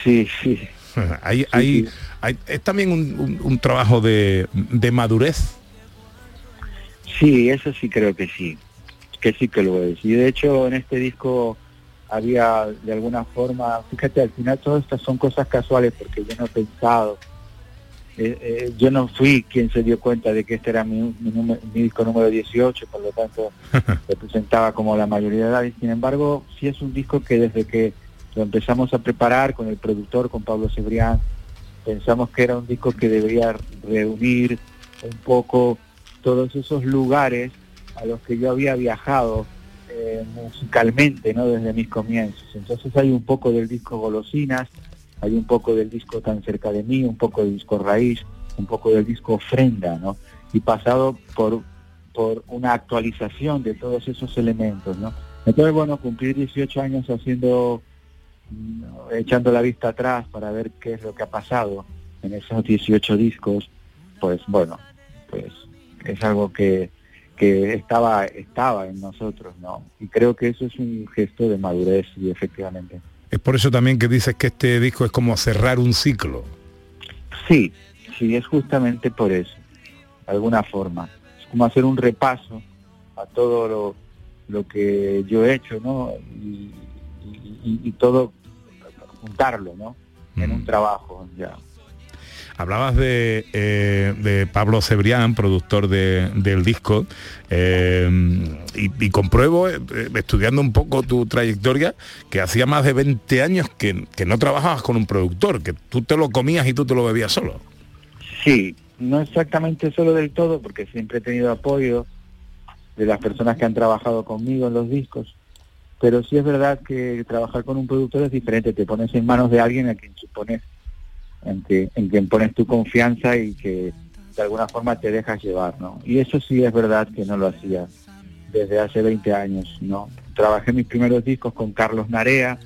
Sí, sí. Hay, hay, hay- es también un, un- un trabajo de, de madurez. Sí, eso sí creo que sí, que sí que lo es. Y de hecho en este disco había de alguna forma, fíjate, al final todas estas son cosas casuales porque yo no he pensado, eh, eh, yo no fui quien se dio cuenta de que este era mi, mi número- mi disco número 18, por lo tanto representaba como la mayoría de edad. Sin embargo, sí es un disco que desde que lo empezamos a preparar con el productor, con Pablo Cebrián, pensamos que era un disco que debería reunir un poco todos esos lugares a los que yo había viajado eh, musicalmente, ¿no? Desde mis comienzos. Entonces hay un poco del disco Golosinas, hay un poco del disco Tan cerca de mí, un poco del disco Raíz, un poco del disco Ofrenda, ¿no? Y pasado por, por una actualización de todos esos elementos, ¿no? Entonces, bueno, cumplir 18 años haciendo, mm, echando la vista atrás para ver qué es lo que ha pasado en esos 18 discos, pues bueno, pues es algo que, que estaba, estaba en nosotros, ¿no? Y creo que eso es un gesto de madurez y efectivamente. Es por eso también que dices que este disco es como cerrar un ciclo. Sí, sí, es justamente por eso, de alguna forma. Es como hacer un repaso a todo lo, lo que yo he hecho, ¿no? Y, y- y- y todo, juntarlo, ¿no? En un trabajo, ya. Hablabas de, eh, de Pablo Cebrián, productor de- del disco, eh, y, compruebo, eh, estudiando un poco tu trayectoria, que hacía más de 20 años que, que no trabajabas con un productor, que tú te lo comías y tú te lo bebías solo. Sí, no exactamente solo del todo, porque siempre he tenido apoyo de las personas que han trabajado conmigo en los discos, pero sí es verdad que trabajar con un productor es diferente, te pones en manos de alguien a quien supones, en, que, en quien pones tu confianza y que de alguna forma te dejas llevar, ¿no? Y eso sí es verdad que no lo hacía desde hace 20 años, ¿no? Trabajé mis primeros discos con Carlos Narea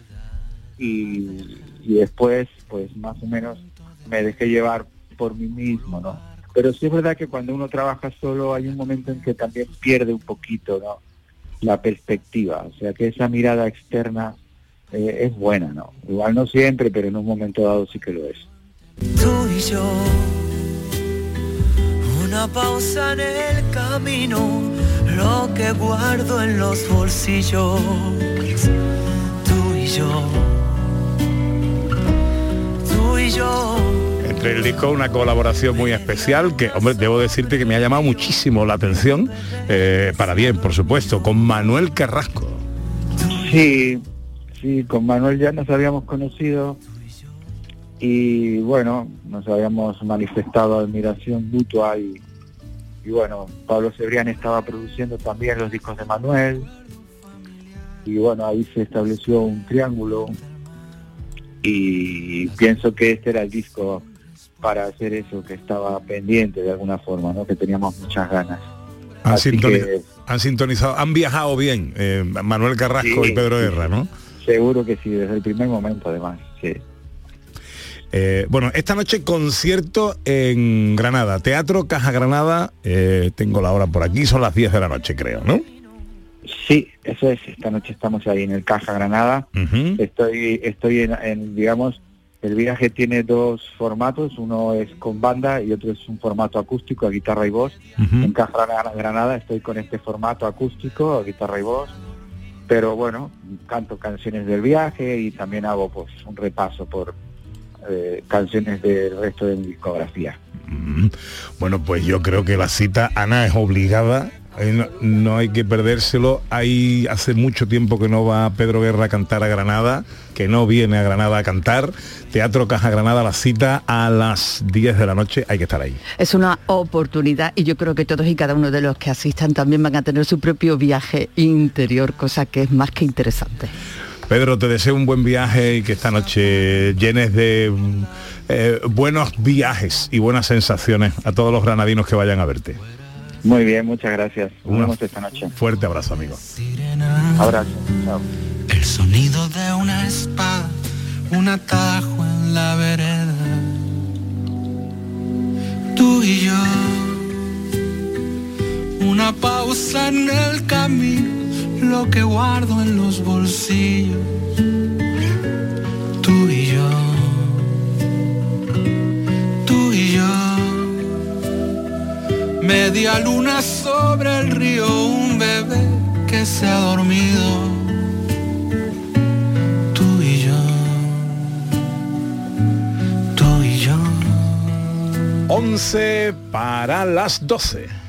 y, después, pues más o menos me dejé llevar por mí mismo, ¿no? Pero sí es verdad que cuando uno trabaja solo hay un momento en que también pierde un poquito, ¿no? La perspectiva, o sea que esa mirada externa eh, es buena, ¿no? Igual no siempre, pero en un momento dado sí que lo es. Tú y yo. Una pausa en el camino, lo que guardo en los bolsillos. Tú y yo. Tú y yo. Entre el disco una colaboración muy especial que, hombre, debo decirte que me ha llamado muchísimo la atención, eh, para bien, por supuesto, con Manuel Carrasco. Sí, sí, con Manuel ya nos habíamos conocido y bueno, nos habíamos manifestado admiración mutua y, y bueno, Pablo Cebrián estaba produciendo también los discos de Manuel y bueno, ahí se estableció un triángulo y pienso que este era el disco para hacer eso que estaba pendiente de alguna forma, ¿no? Que teníamos muchas ganas. Han, Así que- han sintonizado, han viajado bien eh, Manuel Carrasco Sí, y Pedro sí, Guerra, ¿no? Seguro que sí, desde el primer momento además, sí. Eh, bueno, esta noche concierto en Granada, Teatro Caja Granada, eh, tengo la hora por aquí, son las 10 de la noche creo, ¿no? Sí, eso es, esta noche estamos ahí en el Caja Granada. Estoy, estoy en, en, digamos, el viaje tiene dos formatos, uno es con banda y otro es un formato acústico, a guitarra y voz. En Caja Granada- Granada estoy con este formato acústico, a guitarra y voz, pero bueno, canto canciones del viaje y también hago pues un repaso por eh, canciones del resto de mi discografía. Mm. Bueno, pues yo creo que la cita, Ana, es obligada eh, no, no hay que perdérselo. Hay hace mucho tiempo que no va Pedro Guerra a cantar a Granada, que no viene a Granada a cantar. Teatro Caja Granada, la cita a las 10 de la noche, hay que estar ahí. Es una oportunidad y yo creo que todos y cada uno de los que asistan también van a tener su propio viaje interior, cosa que es más que interesante. Pedro, te deseo un buen viaje y que esta noche llenes de eh, buenos viajes y buenas sensaciones a todos los granadinos que vayan a verte. Muy bien, muchas gracias. Nos Una- vemos esta noche. Fuerte abrazo, amigo. Abrazo. Chao. El sonido de una espada, un atajo en la vereda. Tú y yo, una pausa en el camino, lo que guardo en los bolsillos. Tú y yo, tú y yo, media luna sobre el río, un bebé que se ha dormido. Tú y yo, tú y yo. 11 para las 12.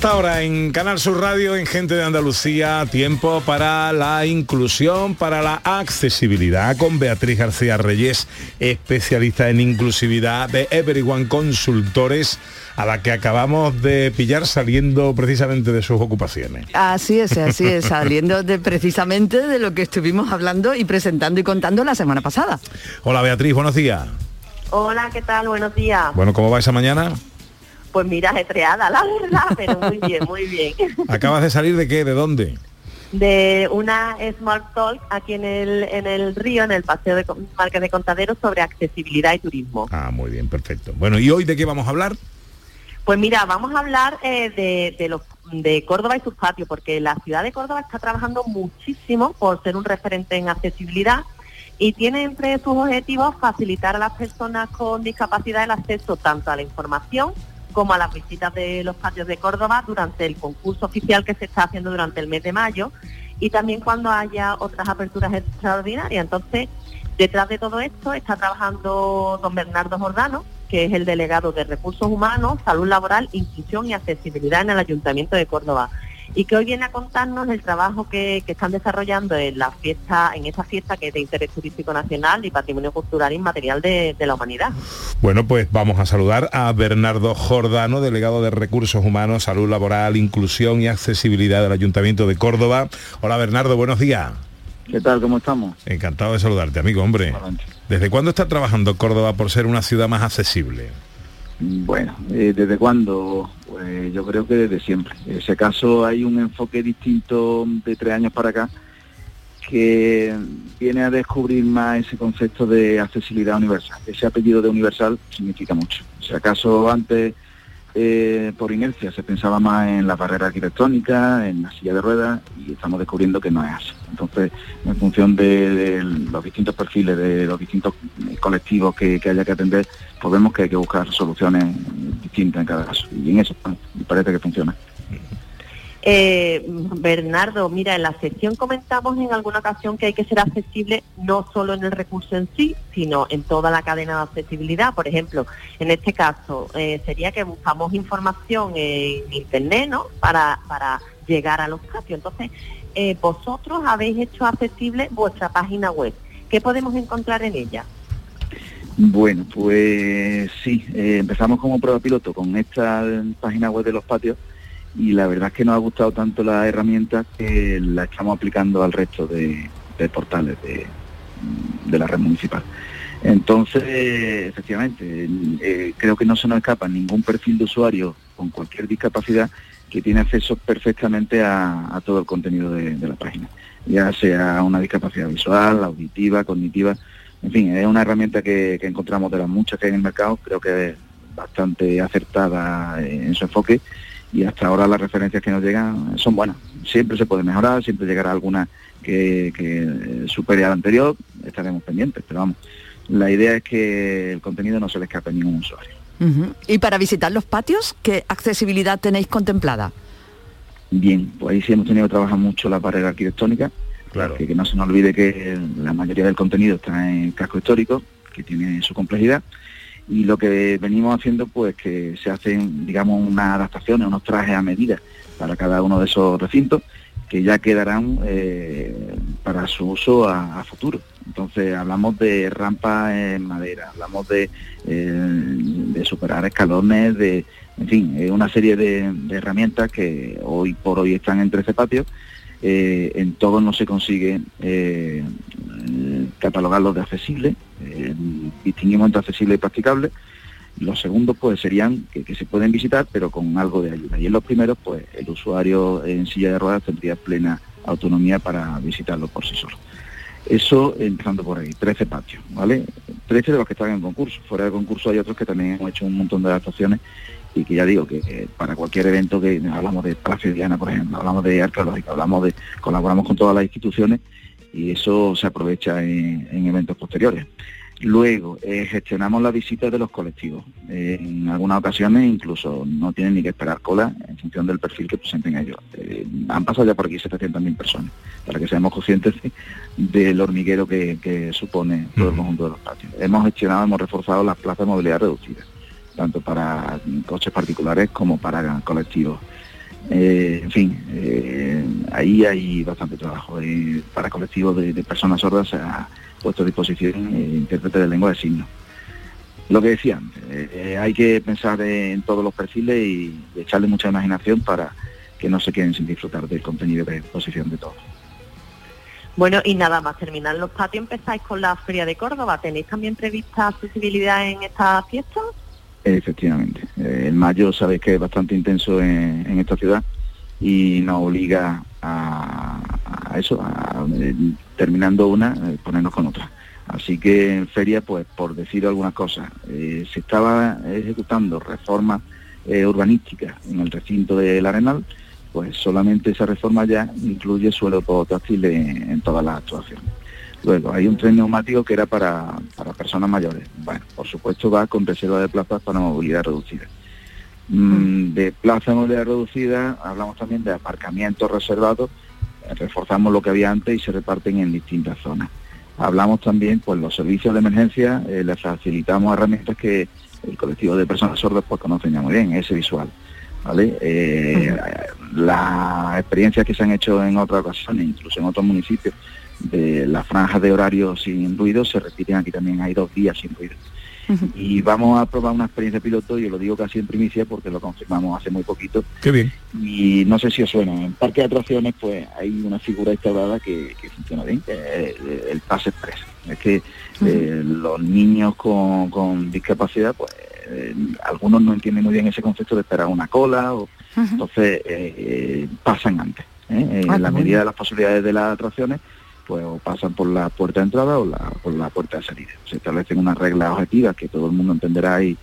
Esta hora en Canal Sur Radio, en Gente de Andalucía, tiempo para la inclusión, para la accesibilidad, con Beatriz García Reyes, especialista en inclusividad de Everyone Consultores, a la que acabamos de pillar saliendo precisamente de sus ocupaciones. Así es, así es, saliendo de precisamente de lo que estuvimos hablando y presentando y contando la semana pasada. Hola Beatriz, buenos días. Hola, ¿qué tal? Buenos días. Bueno, ¿cómo va esa mañana? Pues mira, ajetreada, la verdad, pero muy bien, muy bien. ¿Acabas de salir de qué? ¿De dónde? De una Smart Talk aquí en el, en el río, en el Paseo de Marqués de Contaderos, sobre accesibilidad y turismo. Ah, muy bien, perfecto. Bueno, ¿y hoy de qué vamos a hablar? Pues mira, vamos a hablar eh, de, de los de Córdoba y sus patios, porque la ciudad de Córdoba está trabajando muchísimo por ser un referente en accesibilidad y tiene entre sus objetivos facilitar a las personas con discapacidad el acceso tanto a la información como a las visitas de los patios de Córdoba durante el concurso oficial que se está haciendo durante el mes de mayo y también cuando haya otras aperturas extraordinarias. Entonces, detrás de todo esto está trabajando don Bernardo Jordano, que es el delegado de Recursos Humanos, Salud Laboral, Inclusión y Accesibilidad en el Ayuntamiento de Córdoba y que hoy viene a contarnos el trabajo que, que están desarrollando en la fiesta, en esta fiesta que es de interés turístico nacional y patrimonio cultural inmaterial de, de la humanidad. Bueno, pues vamos a saludar a Bernardo Jordano, delegado de Recursos Humanos, Salud Laboral, Inclusión y Accesibilidad del Ayuntamiento de Córdoba. Hola Bernardo, buenos días. ¿Qué tal? ¿Cómo estamos? Encantado de saludarte, amigo, hombre. ¿Desde cuándo está trabajando Córdoba por ser una ciudad más accesible? Bueno, eh, ¿desde cuándo? Pues yo creo que desde siempre. En ese caso hay un enfoque distinto de tres años para acá que viene a descubrir más ese concepto de accesibilidad universal. Ese apellido de universal significa mucho. Si acaso antes eh, por inercia se pensaba más en la barrera arquitectónica, en la silla de ruedas, y estamos descubriendo que no es así. Entonces, en función de, los distintos perfiles, de los distintos eh, colectivos que, haya que atender, pues vemos que hay que buscar soluciones distintas en cada caso. Y en eso y parece que funciona. Eh, Bernardo, mira, en la sección comentamos en alguna ocasión que hay que ser accesible no solo en el recurso en sí, sino en toda la cadena de accesibilidad. Por ejemplo, en este caso, eh, sería que buscamos información en Internet, ¿no? Para, para llegar a los patios. Entonces, eh, vosotros habéis hecho accesible vuestra página web. ¿Qué podemos encontrar en ella? Bueno, pues sí, eh, empezamos como prueba piloto con esta página web de los patios y la verdad es que nos ha gustado tanto la herramienta que la estamos aplicando al resto de, portales de, de la red municipal. Entonces, efectivamente, eh, creo que no se nos escapa ningún perfil de usuario con cualquier discapacidad que tiene acceso perfectamente a, todo el contenido de, de la página, ya sea una discapacidad visual, auditiva, cognitiva, en fin, es una herramienta que, que encontramos de las muchas que hay en el mercado, creo que es bastante acertada en su enfoque y hasta ahora las referencias que nos llegan son buenas. Siempre se puede mejorar, siempre llegará alguna que, que supere a la anterior, estaremos pendientes, pero vamos, la idea es que el contenido no se le escape a ningún usuario. Y para visitar los patios, ¿qué accesibilidad tenéis contemplada? Bien, pues ahí sí hemos tenido que trabajar mucho la barrera arquitectónica, Claro. que, que no se nos olvide que la mayoría del contenido está en casco histórico, que tiene su complejidad, y lo que venimos haciendo pues que se hacen, digamos, unas adaptaciones, unos trajes a medida para cada uno de esos recintos, que ya quedarán eh, para su uso a, futuro. Entonces hablamos de rampas en madera, hablamos de, eh, de superar escalones, de, en fin, eh, una serie de, herramientas que hoy por hoy están en 13 patios. Eh, en todos no se consigue eh, eh, catalogarlos de accesible, eh, distinguimos entre accesible y practicable. Los segundos pues serían que, se pueden visitar pero con algo de ayuda. Y en los primeros pues el usuario en silla de ruedas tendría plena autonomía para visitarlo por sí solo. Eso empezando por ahí, 13 patios, ¿vale? 13 de los que están en concurso. Fuera de concurso hay otros que también hemos hecho un montón de adaptaciones y que ya digo que eh, para cualquier evento que hablamos de Palacio Diana, por ejemplo, hablamos de arqueológica, hablamos de, colaboramos con todas las instituciones y eso se aprovecha en, en eventos posteriores. Luego, eh, gestionamos la visita de los colectivos. Eh, en algunas ocasiones incluso no tienen ni que esperar cola en función del perfil que presenten ellos. Eh, han pasado ya por aquí 700.000 personas, para que seamos conscientes de- del hormiguero que, que supone todo el conjunto de los patios. Hemos gestionado, hemos reforzado las plazas de movilidad reducidas, tanto para coches particulares como para colectivos. En fin, ahí hay bastante trabajo. Eh, para colectivos de, de personas sordas se ha puesto a disposición eh, intérprete de lengua de signos. Lo que decía antes, eh, eh, hay que pensar en todos los perfiles y, y echarle mucha imaginación para que no se queden sin disfrutar del contenido de exposición de todos. Bueno, y nada más terminar los patios, empezáis con la Feria de Córdoba. ¿Tenéis también prevista accesibilidad en esta fiesta? Efectivamente. Eh, el mayo sabéis que es bastante intenso en, en esta ciudad y nos obliga a, eso, eh, terminando una, eh, ponernos con otra. Así que en feria, pues por decir algunas cosas, eh, se estaba ejecutando reformas eh, urbanísticas en el recinto del Arenal, pues solamente esa reforma ya incluye suelo táctil en, en todas las actuaciones. Luego, hay un tren neumático que era para, para personas mayores. Bueno, por supuesto va con reserva de plazas para movilidad reducida. Mm, de plaza movilidad reducida hablamos también de aparcamientos reservados, eh, reforzamos lo que había antes y se reparten en distintas zonas. Hablamos también, pues los servicios de emergencia, eh, les facilitamos herramientas que el colectivo de personas sordas pues conocen ya muy bien, ese visual. ¿vale? Eh, Las experiencias que se han hecho en otras ocasiones, incluso en otros municipios, de las franjas de horario sin ruido, se repiten aquí también, hay dos días sin ruido. Y vamos a probar una experiencia piloto, yo lo digo casi en primicia porque lo confirmamos hace muy poquito, Qué bien. y no sé si os suena, en Parque de Atracciones pues hay una figura instaurada que, que funciona bien, que es el, el pase express. Es que eh, los niños con, con discapacidad, pues eh, algunos no entienden muy bien ese concepto de esperar una cola, o, entonces eh, pasan antes. Ah, en la medida de las posibilidades de las atracciones, pues o pasan por la puerta de entrada o, la, por la puerta de salida. Se establecen unas reglas objetivas que todo el mundo entenderá y,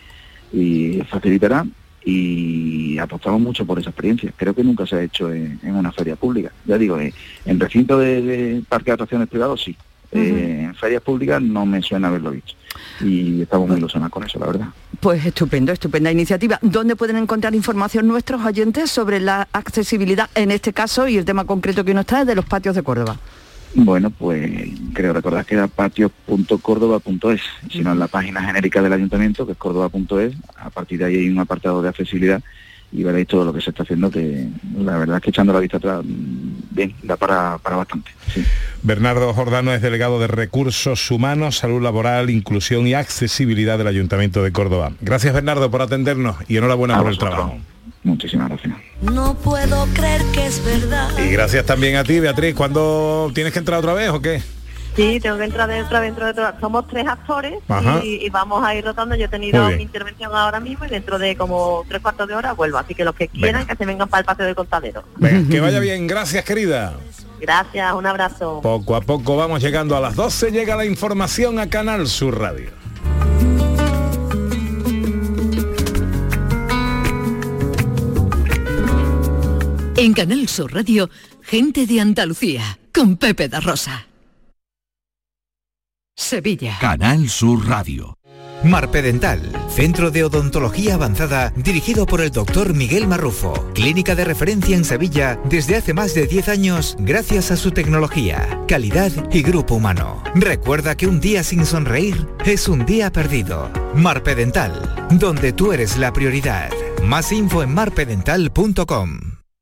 y facilitará y apostamos mucho por esa experiencia. Creo que nunca se ha hecho en, en una feria pública. Ya digo, en, en recinto de, de parque de atracciones privados sí. Eh, en ferias públicas no me suena haberlo visto. Y estamos muy ilusionados con eso, la verdad. Pues estupendo, estupenda iniciativa. ¿Dónde pueden encontrar información nuestros oyentes sobre la accesibilidad en este caso y el tema concreto que nos trae de los patios de Córdoba? Bueno, pues creo recordar que era patio.córdoba.es, sino en la página genérica del ayuntamiento, que es córdoba.es, a partir de ahí hay un apartado de accesibilidad y veréis todo lo que se está haciendo, que la verdad es que echando la vista atrás, mm, bien, da para, para bastante. sí. Bernardo Jordano es delegado de Recursos Humanos, Salud Laboral, Inclusión y Accesibilidad del Ayuntamiento de Córdoba. Gracias Bernardo por atendernos y enhorabuena A por el trabajo. Muchísimas gracias. No puedo creer que es verdad. Y gracias también a ti, Beatriz. ¿Cuándo tienes que entrar otra vez o qué? Sí, tengo que entrar dentro, dentro de todo. Somos tres actores y, y vamos a ir rotando. Yo he tenido mi intervención ahora mismo y dentro de como tres cuartos de hora vuelvo. Así que los que quieran que se vengan para el patio del contadero. Venga, que vaya bien. Gracias, querida. Gracias, un abrazo. Poco a poco vamos llegando a las 12. Llega la información a Canal Sur Radio. En Canal Sur Radio, gente de Andalucía, con Pepe da Rosa. Sevilla. Canal Sur Radio. Marpedental, centro de odontología avanzada dirigido por el doctor Miguel Marrufo, clínica de referencia en Sevilla desde hace más de 10 años gracias a su tecnología, calidad y grupo humano. Recuerda que un día sin sonreír es un día perdido. Marpedental, donde tú eres la prioridad. Más info en marpedental.com.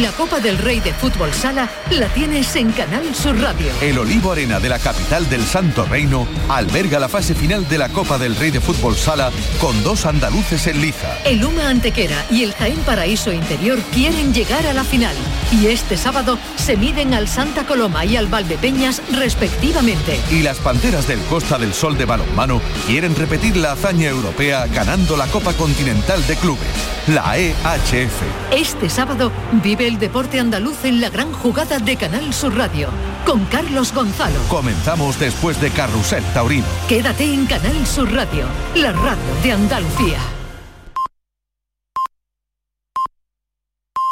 La Copa del Rey de Fútbol Sala la tienes en Canal Sur Radio. El Olivo Arena de la capital del Santo Reino alberga la fase final de la Copa del Rey de Fútbol Sala con dos andaluces en liza. El Uma Antequera y el Jaén Paraíso Interior quieren llegar a la final y este sábado se miden al Santa Coloma y al Valdepeñas respectivamente. Y las Panteras del Costa del Sol de balonmano quieren repetir la hazaña europea ganando la Copa Continental de Clubes, la EHF. Este sábado vive el deporte andaluz en la gran jugada de Canal Sur Radio con Carlos Gonzalo. Comenzamos después de Carrusel Taurino. Quédate en Canal Sur Radio, la radio de Andalucía.